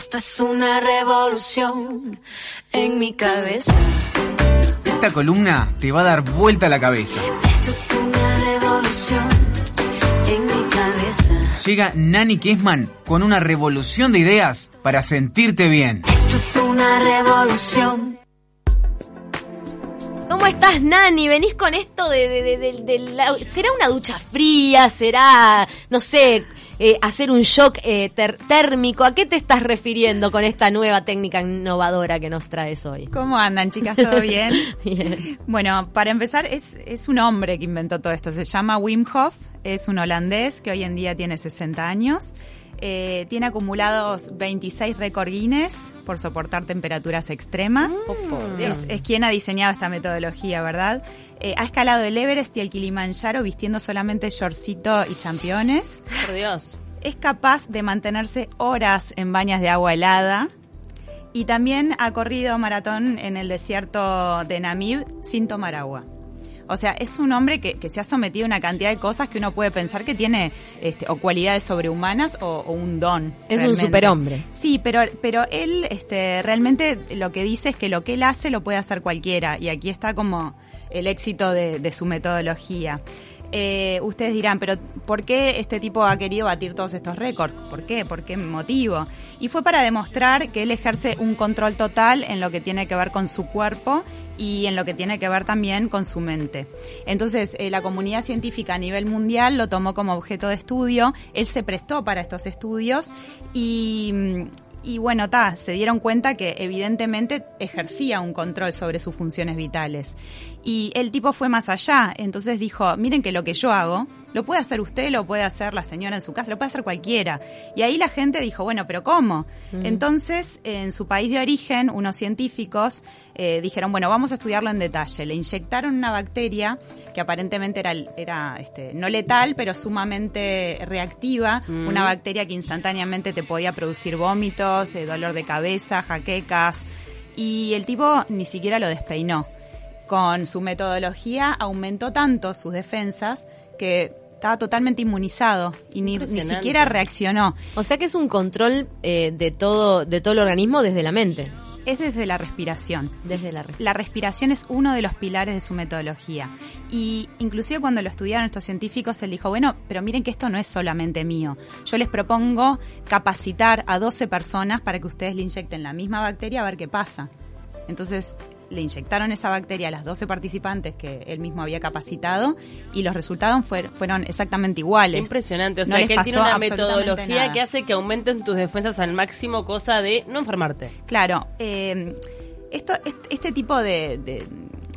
Esto es una revolución en mi cabeza. Esta columna te va a dar vuelta la cabeza. Esto es una revolución en mi cabeza. Llega Nani Kessman con una revolución de ideas para sentirte bien. Esto es una revolución. ¿Cómo estás, Nani? ¿Venís con esto de, de- de- de- de la- ¿Será una ducha fría? ¿Será, no sé, eh, hacer un shock eh, ter- térmico? ¿A qué te estás refiriendo con esta nueva técnica innovadora que nos traes hoy? ¿Cómo andan, chicas? ¿Todo bien? Bien. Bueno, para empezar, es, es un hombre que inventó todo esto. Se llama Wim Hof, es un holandés que hoy en día tiene 60 años. Eh, tiene acumulados 26 récord Guinness por soportar temperaturas extremas. Oh. Es, es quien ha diseñado esta metodología, ¿verdad? Eh, ha escalado el Everest y el Kilimanjaro vistiendo solamente shortcito y championes. Por Dios. Es capaz de mantenerse horas en bañas de agua helada. Y también ha corrido maratón en el desierto de Namib sin tomar agua. O sea, es un hombre que, que se ha sometido a una cantidad de cosas que uno puede pensar que tiene este, o cualidades sobrehumanas o, o un don. Es un superhombre. Sí, pero, pero él este, realmente lo que dice es que lo que él hace lo puede hacer cualquiera. Y aquí está como el éxito de, de su metodología. Eh, ustedes dirán, pero ¿por qué este tipo ha querido batir todos estos récords? ¿Por qué? ¿Por qué motivo? Y fue para demostrar que él ejerce un control total en lo que tiene que ver con su cuerpo y en lo que tiene que ver también con su mente. Entonces, eh, la comunidad científica a nivel mundial lo tomó como objeto de estudio, él se prestó para estos estudios y... y bueno, ta, se dieron cuenta que evidentemente ejercía un control sobre sus funciones vitales. Y el tipo fue más allá, entonces dijo, miren que lo que yo hago, lo puede hacer usted, lo puede hacer la señora en su casa, lo puede hacer cualquiera. Y ahí la gente dijo, bueno, pero ¿cómo? Entonces, en su país de origen, unos científicos eh, dijeron, bueno, vamos a estudiarlo en detalle. Le inyectaron una bacteria que aparentemente era, era este, no letal, pero sumamente reactiva, una bacteria que instantáneamente te podía producir vómitos, eh, dolor de cabeza, jaquecas, y el tipo ni siquiera lo despeinó. Con su metodología aumentó tanto sus defensas que estaba totalmente inmunizado y ni, ni siquiera reaccionó. O sea que es un control eh, de todo de todo el organismo desde la mente, Es desde la respiración. desde la re- La respiración es uno de los pilares de su metodología. Y inclusive cuando lo estudiaron estos científicos, él dijo, bueno, pero miren que esto no es solamente mío. Yo les propongo capacitar a 12 personas para que ustedes le inyecten la misma bacteria a ver qué pasa. Entonces le inyectaron esa bacteria a las 12 participantes que él mismo había capacitado y los resultados fuer- fueron exactamente iguales. Impresionante. O No sea, les que él tiene una metodología nada. que hace que aumenten tus defensas al máximo, cosa de no enfermarte. Claro, eh, esto, est- este tipo de, de,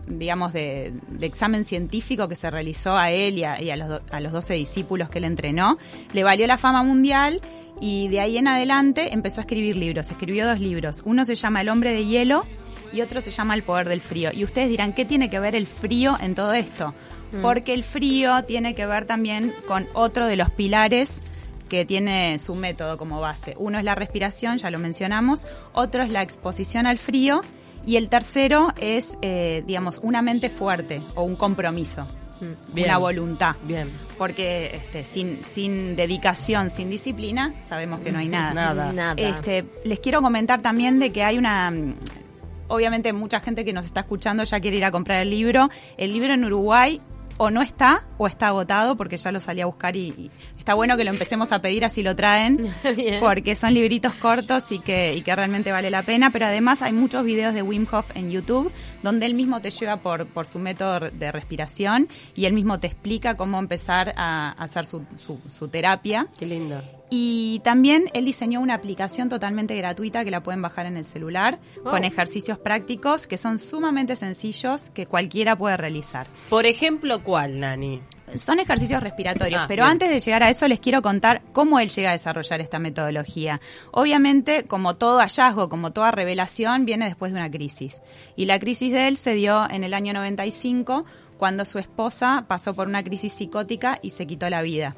digamos, de, de examen científico que se realizó a él y a, y a los, do- a los 12 discípulos que él entrenó, le valió la fama mundial y de ahí en adelante empezó a escribir libros. Escribió dos libros. Uno se llama El hombre de hielo y otro se llama El poder del frío. Y ustedes dirán, ¿qué tiene que ver el frío en todo esto? Porque el frío tiene que ver también con otro de los pilares que tiene su método como base. Uno es la respiración, ya lo mencionamos, otro es la exposición al frío y el tercero es, eh, digamos, una mente fuerte o un compromiso, Bien. una voluntad. Bien. Porque este, sin, sin dedicación, sin disciplina, sabemos que no hay nada. Nada. Nada. Este, les quiero comentar también de que hay una... Obviamente mucha gente que nos está escuchando ya quiere ir a comprar el libro. El libro en Uruguay o no está o está agotado porque ya lo salí a buscar y, y está bueno que lo empecemos a pedir así lo traen Bien. porque son libritos cortos y que, y que realmente vale la pena pero además hay muchos videos de Wim Hof en YouTube donde él mismo te lleva por, por su método de respiración y él mismo te explica cómo empezar a, a hacer su, su, su terapia Qué lindo. Y también él diseñó una aplicación totalmente gratuita que la pueden bajar en el celular Oh. con ejercicios prácticos que son sumamente sencillos que cualquiera puede realizar. Por ejemplo, ¿cuál, Nani? Son ejercicios respiratorios, Ah, pero bien. antes de llegar a eso les quiero contar cómo él llega a desarrollar esta metodología. Obviamente, como todo hallazgo, como toda revelación, viene después de una crisis. Y la crisis de él se dio en el año 95, cuando su esposa pasó por una crisis psicótica y se quitó la vida.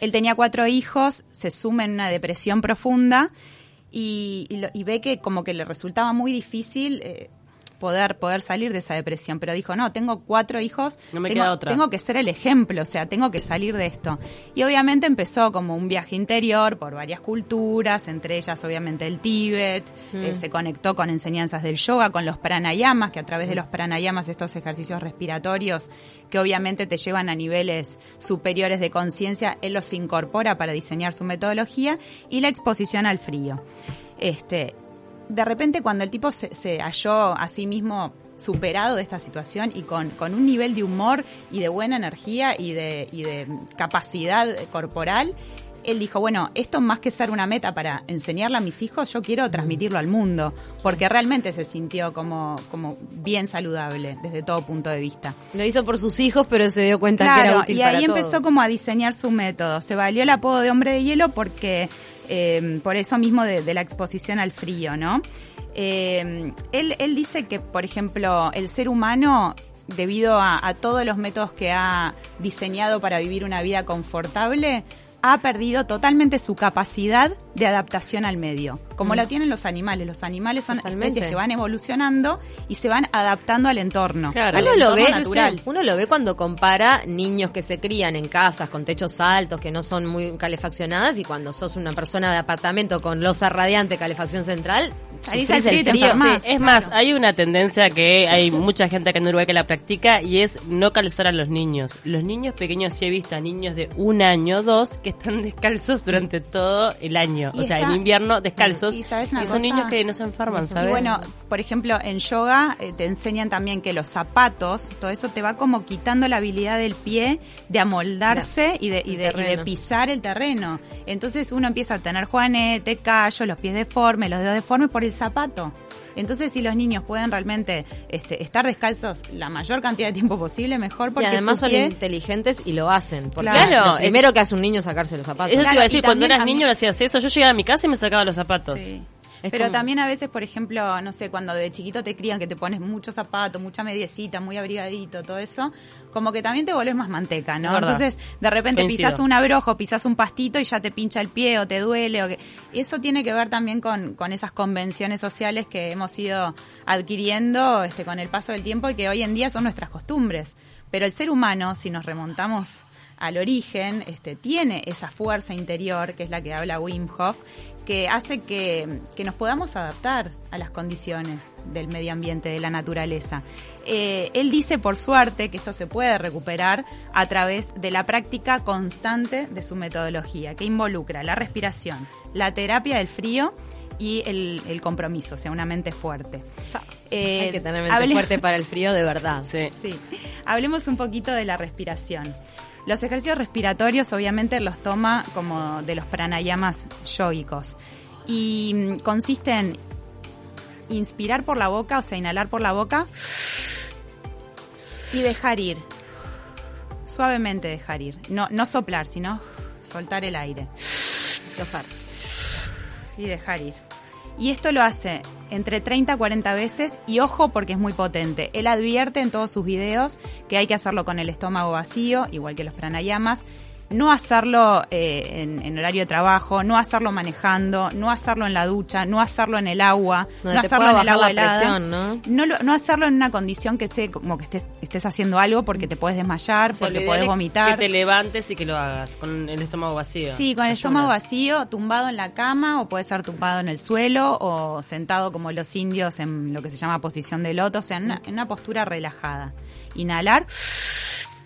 Él tenía cuatro hijos, se suma en una depresión profunda y, y ve que como que le resultaba muy difícil eh, poder, poder salir de esa depresión. Pero dijo, no, tengo cuatro hijos, No me tengo, queda otra. tengo que ser el ejemplo, o sea, tengo que salir de esto. Y obviamente empezó como un viaje interior por varias culturas, entre ellas obviamente el Tíbet, eh, se conectó con enseñanzas del yoga, con los pranayamas, que a través de los pranayamas, estos ejercicios respiratorios, que obviamente te llevan a niveles superiores de conciencia, él los incorpora para diseñar su metodología, y la exposición al frío. Este, de repente cuando el tipo se, se halló a sí mismo superado de esta situación y con, con un nivel de humor y de buena energía y de, y de capacidad corporal, él dijo, bueno, esto más que ser una meta para enseñarle a mis hijos, yo quiero transmitirlo al mundo, porque realmente se sintió como, como bien saludable desde todo punto de vista. Lo hizo por sus hijos, pero se dio cuenta que era útil y ahí para empezó todos. como a diseñar su método. Se valió el apodo de hombre de hielo porque, eh, por eso mismo de, la exposición al frío, ¿no? Eh, él, dice que, por ejemplo, el ser humano, debido a todos los métodos que ha diseñado para vivir una vida confortable, ha perdido totalmente su capacidad de adaptación al medio, como Mm. lo tienen los animales. Los animales son Totalmente. especies que van evolucionando y se van adaptando al entorno. Claro. al Uno lo, entorno ve, natural. uno lo ve cuando compara niños que se crían en casas con techos altos, que no son muy calefaccionadas, y cuando sos una persona de apartamento con losa radiante, calefacción central, y el frío. Sí, es más, hay una tendencia que hay mucha gente acá en Uruguay que la practica y es no calzar a los niños. Los niños pequeños sí he visto a niños de un año, dos, que están descalzos durante todo el año. Y o sea, está- en invierno descalzos. Y sabes una y son cosa? niños que no se enferman, Y ¿sabes? Y bueno, por ejemplo, en yoga eh, te enseñan también que los zapatos, todo eso te va como quitando la habilidad del pie de amoldarse y, de, y, de, y pisar el terreno. Entonces uno empieza a tener juanete, callo, los pies deformes, los dedos deformes por el zapato. Entonces, si los niños pueden realmente este, estar descalzos la mayor cantidad de tiempo posible, mejor Y porque además su son pie- inteligentes y lo hacen. Porque Claro. lo primero que hace un niño sacarse los zapatos. Eso te iba a y decir, cuando también eras a mí- niño lo hacías eso. Yo llegaba a mi casa y me sacaba los zapatos. Sí. Pero como- también a veces, por ejemplo, no sé, cuando de chiquito te crían que te pones mucho zapato, mucha mediecita, muy abrigadito, todo eso, como que también te volvés más manteca, ¿no? Entonces, de repente Coincido. pisas un abrojo, pisas un pastito y ya te pincha el pie o te duele. O que... Eso tiene que ver también con, con esas convenciones sociales que hemos ido adquiriendo este, con el paso del tiempo y que hoy en día son nuestras costumbres. Pero el ser humano, si nos remontamos al origen, este, tiene esa fuerza interior, que es la que habla Wim Hof, que hace que, que nos podamos adaptar a las condiciones del medio ambiente, de la naturaleza. Eh, él dice, por suerte, que esto se puede recuperar a través de la práctica constante de su metodología, que involucra la respiración, la terapia del frío y el, el compromiso, o sea, una mente fuerte. Eh, Hay que tener mente hable- fuerte para el frío de verdad. Sí. Sí. Hablemos un poquito de la respiración. Los ejercicios respiratorios obviamente los toma como de los pranayamas yógicos y mm, consiste en inspirar por la boca, o sea, inhalar por la boca y dejar ir. Suavemente dejar ir. No, no soplar, sino soltar el aire y dejar ir. Y esto lo hace entre 30 a 40 veces y ojo porque es muy potente. Él advierte en todos sus videos que hay que hacerlo con el estómago vacío, igual que los pranayamas. No hacerlo eh, en, en horario de trabajo, no hacerlo manejando, no hacerlo en la ducha, no hacerlo en el agua, no hacerlo en el agua la helada. presión, ¿no? No, lo- no hacerlo en una condición que sea como que estés, estés haciendo algo porque te puedes desmayar, O sea, porque ideal podés es vomitar. Que te levantes y que lo hagas con el estómago vacío. Sí, con el Ayunas. estómago vacío, tumbado en la cama o puede ser tumbado en el suelo o sentado como los indios en lo que se llama posición de loto, o sea, en una, en una postura relajada. Inhalar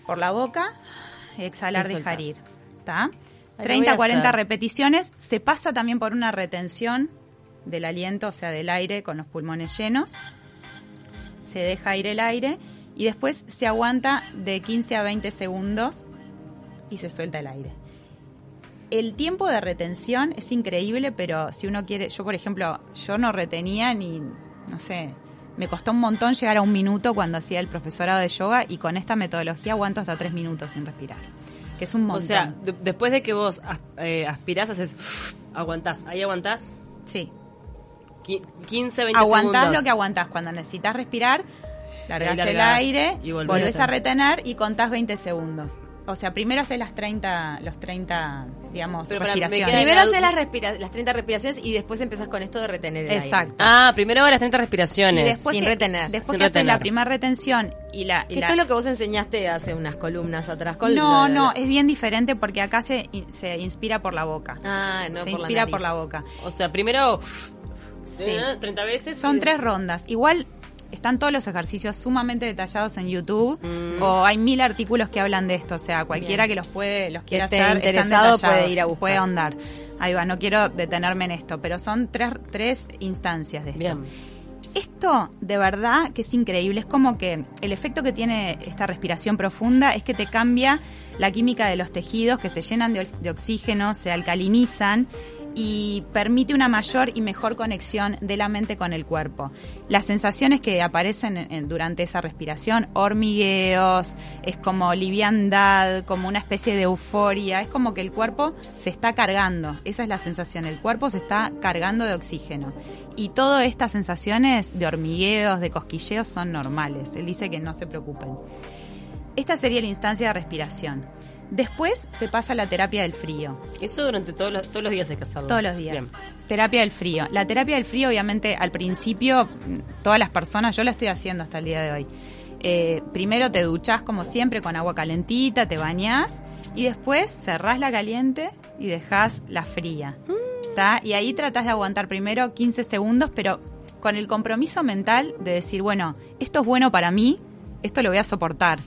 por la boca, exhalar, Y dejar ir. ¿Está? lo 30 voy a 40 hacer. repeticiones. Se pasa también por una retención del aliento, o sea, del aire con los pulmones llenos. Se deja ir el aire y después se aguanta de 15 a 20 segundos y se suelta el aire. El tiempo de retención es increíble, pero si uno quiere, yo por ejemplo, yo no retenía ni, no sé, me costó un montón llegar a un minuto cuando hacía el profesorado de yoga y con esta metodología aguanto hasta tres minutos sin respirar, que es un montón. O sea, de- después de que vos eh, aspirás, haces. Aguantás. Ahí aguantás. sí, qui- 15, 20 aguantás segundos. lo que aguantás. Cuando necesitas respirar, largás Ahí el aire, y volvés. volvés a retener y contás 20 segundos. O sea, primero haces las 30, los 30, digamos, Pero respiraciones. Primero la- haces las, respira- las 30 respiraciones y después empezás con esto de retener el aire. Exacto. Ah, primero las 30 Y respiraciones. después Sin que, retener. Después Sin que haces la primera retención y la... y la- esto es lo que vos enseñaste hace unas columnas atrás. Con no, lo de- no, es bien diferente porque acá se, se inspira por la boca. Ah, no, se por inspira la por la nariz. boca. O sea, primero Sí. eh, 30 veces. Son y- tres rondas. Igual están todos los ejercicios sumamente detallados en YouTube Mm. o hay mil artículos que hablan de esto. O sea, cualquiera Bien. que los puede, los Que quiera esté hacer, interesado están detallados, puede ir a buscar. puede ahondar. Ahí va, no quiero detenerme en esto, pero son tres, tres instancias de esto. Bien. Esto, de verdad, que es increíble. Es como que el efecto que tiene esta respiración profunda es que te cambia la química de los tejidos, que se llenan de, de oxígeno, se alcalinizan y permite una mayor y mejor conexión de la mente con el cuerpo. Las sensaciones que aparecen en- en- durante esa respiración, hormigueos, es como liviandad, como una especie de euforia, es como que el cuerpo se está cargando, esa es la sensación, el cuerpo se está cargando de oxígeno. Y todas estas sensaciones de hormigueos, de cosquilleos son normales, él dice que no se preocupen. Esta sería la instancia de respiración. Después se pasa a la terapia del frío. Eso durante todos los, todos los días hay que hacerlo. Todos los días. Bien. Terapia del frío. La terapia del frío, obviamente, al principio, mm, todas las personas, yo la estoy haciendo hasta el día de hoy. Eh, primero te duchás como siempre con agua calentita, te bañás y después cerrás la caliente y dejás la fría. ¿Tá? Y ahí tratás de aguantar primero 15 segundos, pero con el compromiso mental de decir, bueno, esto es bueno para mí, esto lo voy a soportar.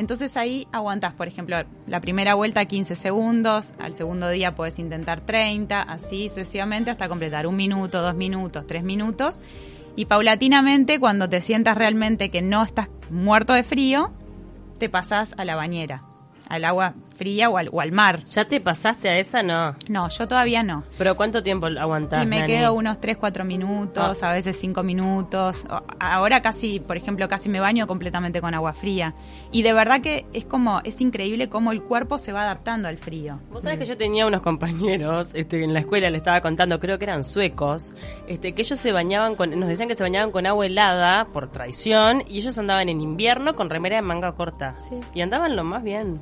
Entonces ahí aguantás, por ejemplo, la primera vuelta 15 segundos, al segundo día puedes intentar 30, así sucesivamente hasta completar un minuto, dos minutos, tres minutos. Y paulatinamente, cuando te sientas realmente que no estás muerto de frío, te pasás a la bañera, al agua fría o al, o al mar. ¿Ya te pasaste a esa? No. No, yo todavía no. ¿Pero cuánto tiempo aguantás, Y me Nani? quedo unos 3, 4 minutos, a veces 5 minutos. Ahora casi, por ejemplo, casi me baño completamente con agua fría. Y de verdad que es como, es increíble cómo el cuerpo se va adaptando al frío. Vos sabés que yo tenía unos compañeros, este, en la escuela le estaba contando, creo que eran suecos, este, que ellos se bañaban con, nos decían que se bañaban con agua helada por traición y ellos andaban en invierno con remera de manga corta. Sí. Y andaban lo más bien.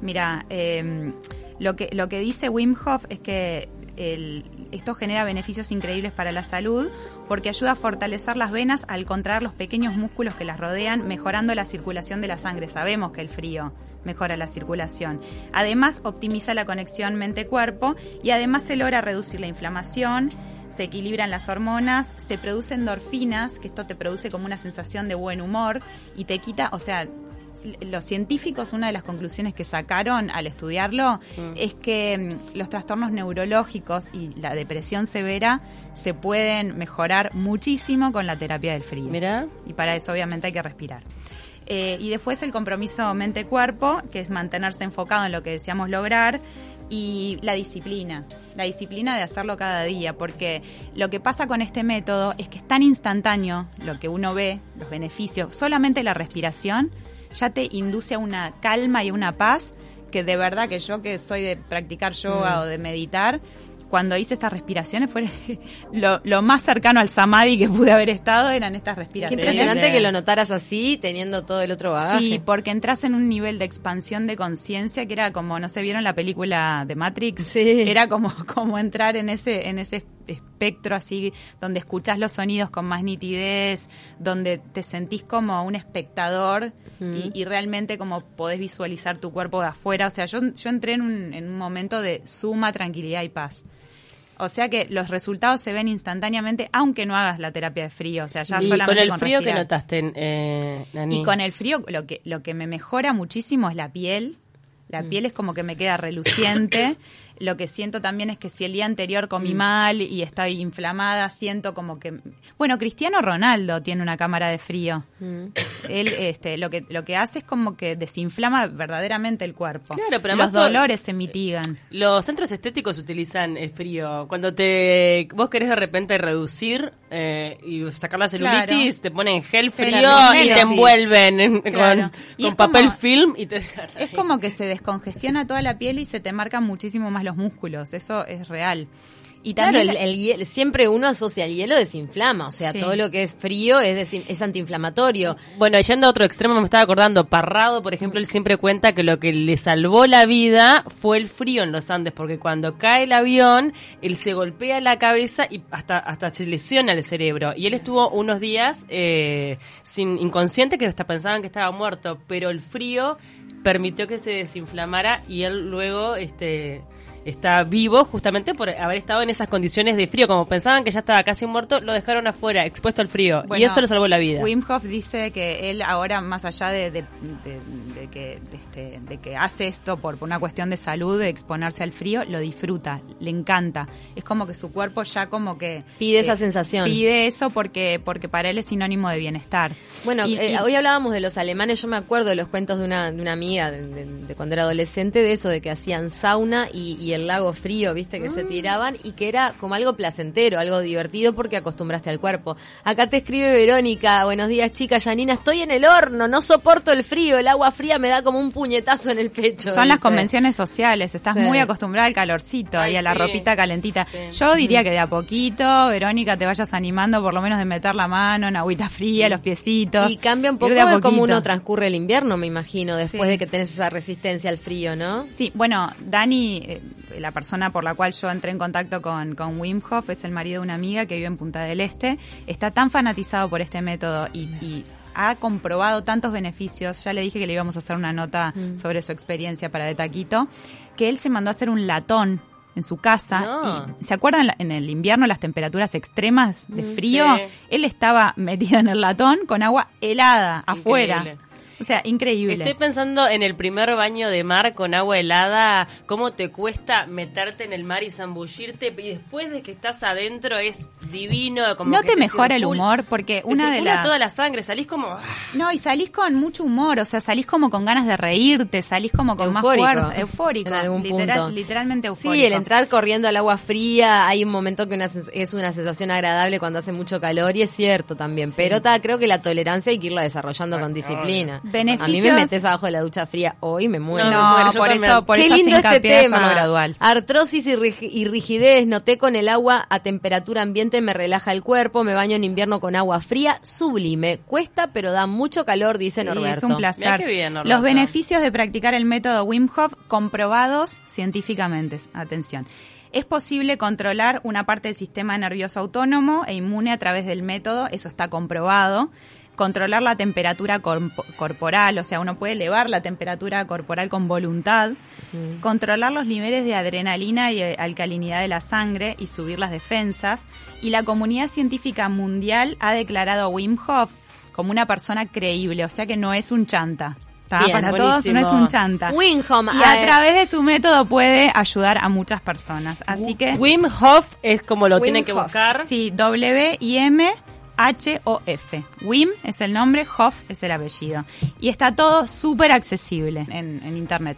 Mira, eh, lo, que, lo que dice Wim Hof es que el- esto genera beneficios increíbles para la salud porque ayuda a fortalecer las venas al contraer los pequeños músculos que las rodean, mejorando la circulación de la sangre. Sabemos que el frío mejora la circulación. Además, optimiza la conexión mente-cuerpo y además se logra reducir la inflamación, se equilibran las hormonas, se producen endorfinas, que esto te produce como una sensación de buen humor y te quita, o sea, los científicos, una de las conclusiones que sacaron al estudiarlo es que mm, los trastornos neurológicos y la depresión severa se pueden mejorar muchísimo con la terapia del frío. Mira. Y para eso obviamente hay que respirar. Eh, y después el compromiso mente-cuerpo, que es mantenerse enfocado en lo que deseamos lograr, y la disciplina, la disciplina de hacerlo cada día, porque lo que pasa con este método es que es tan instantáneo lo que uno ve, los beneficios, solamente la respiración ya te induce a una calma y a una paz que de verdad que yo que soy de practicar yoga Mm. o de meditar, cuando hice estas respiraciones fue lo, lo más cercano al samadhi que pude haber estado eran estas Qué respiraciones. impresionante que lo notaras así, teniendo todo el otro bagaje. Sí, porque entras en un nivel de expansión de conciencia que era como, no sé, ¿vieron la película de Matrix? Sí. Era como, como entrar en ese, en ese espectro así, donde escuchás los sonidos con más nitidez, donde te sentís como un espectador y, y realmente como podés visualizar tu cuerpo de afuera. O sea, yo, yo entré en un, en un momento de suma tranquilidad y paz. O sea que los resultados se ven instantáneamente, aunque no hagas la terapia de frío. O sea, ya y solamente con el frío que notaste, eh, Nani. Y con el frío, lo que, lo que me mejora muchísimo es la piel. La Mm. piel es como que me queda reluciente. Lo que siento también es que si el día anterior comí Mm. mal y estoy inflamada, siento como que... Bueno, Cristiano Ronaldo tiene una cámara de frío. Mm. Él este, lo, que, lo que hace es como que desinflama verdaderamente el cuerpo. Claro, pero Los todo- dolores se mitigan. Los centros estéticos utilizan el frío. Cuando te vos querés de repente reducir eh, y sacar la celulitis, Claro. te ponen gel frío y te envuelven en- Claro. con, Y con es papel como- film y te Es como que se descongestiona toda la piel y se te marcan muchísimo más los músculos, eso es real. Y Claro, también el, el hielo- siempre uno asocia el hielo desinflama, o sea, Sí. todo lo que es frío es, desin- es antiinflamatorio. Bueno, yendo a otro extremo, me estaba acordando, Parrado, por ejemplo, él siempre cuenta que lo que le salvó la vida fue el frío en los Andes, porque cuando cae el avión, él se golpea la cabeza y hasta, hasta se lesiona el cerebro. Y él estuvo unos días eh, sin inconsciente, que hasta pensaban que estaba muerto, pero el frío permitió que se desinflamara y él luego este está vivo justamente por haber estado en esas condiciones de frío. Como pensaban que ya estaba casi muerto, lo dejaron afuera, expuesto al frío. y eso le salvó la vida. Wim Hof dice que él ahora, más allá de, de- de- de que, de, este, de que hace esto por, por una cuestión de salud, de exponerse al frío, lo disfruta, le encanta. Es como que su cuerpo ya como que... Pide esa sensación. Pide eso porque, porque para él es sinónimo de bienestar. Bueno, Y- eh, y- hoy hablábamos de los alemanes, yo me acuerdo de los cuentos de una, de una amiga de, de- de cuando era adolescente, de eso, de que hacían sauna y, y el lago frío, viste, que se Mm. tiraban y que era como algo placentero, algo divertido porque acostumbraste al cuerpo. Acá te escribe Verónica, buenos días chicas, Janina, estoy en el horno, no soporto el frío, el agua fría me da como un puñetazo en el pecho. Son las convenciones sociales, estás Sí. muy acostumbrada al calorcito Ay, y a la ropita calentita. Sí. Yo diría que de a poquito, Verónica, te vayas animando por lo menos de meter la mano en agüita fría, los piecitos. Y cambia un poco de cómo uno transcurre el invierno, me imagino, después de que tenés esa resistencia al frío, ¿no? Sí, bueno, Dani, eh, la persona por la cual yo entré en contacto con, con Wim Hof, es el marido de una amiga que vive en Punta del Este, está tan fanatizado por este método y, y ha comprobado tantos beneficios, ya le dije que le íbamos a hacer una nota sobre su experiencia para De Taquito, que él se mandó a hacer un latón en su casa. No. Y, ¿Se acuerdan en el invierno las temperaturas extremas de frío? sí. Él estaba metido en el latón con agua helada afuera. O sea, increíble. Estoy pensando en el primer baño de mar con agua helada, cómo te cuesta meterte en el mar y zambullirte y después de que estás adentro es divino. Como ¿No que te mejora el humor? Porque te una de las... toda la sangre, salís como... ah, No, y salís con mucho humor, o sea, salís como con ganas de reírte, salís como con Eufórico, más fuerza, eufórico, en algún literal- punto. literalmente eufórico. Sí, el entrar corriendo al agua fría, hay un momento que una es una sensación agradable cuando hace mucho calor y es cierto también, pero ta, creo que la tolerancia hay que irla desarrollando con disciplina. A mí me Beneficios- metes abajo de la ducha fría hoy me muero. No, Bueno, por eso, por Qué eso lindo este tema. gradual. Artrosis y, rig- y rigidez. Noté con el agua a temperatura ambiente me relaja el cuerpo. Me baño en invierno con agua fría. Sublime. Cuesta, pero da mucho calor, dice Sí, Norberto. es un placer. Mirá qué bien, Norberto. Los beneficios de practicar el método Wim Hof comprobados científicamente. Atención. Es posible controlar una parte del sistema nervioso autónomo e inmune a través del método, eso está comprobado. Controlar la temperatura corp- corporal, o sea, uno puede elevar la temperatura corporal con voluntad. Controlar los niveles de adrenalina y eh, alcalinidad de la sangre y subir las defensas. Y la comunidad científica mundial ha declarado a Wim Hof como una persona creíble, o sea que no es un chanta. Para todos no es un chanta. Winham, Y a eh, través de su método puede ayudar a muchas personas. Así que, Wim Hof es como lo Wim tienen que Hof. buscar. sí, W-I-M. H-O-F. Wim es el nombre, Hof es el apellido. Y está todo súper accesible en, en internet.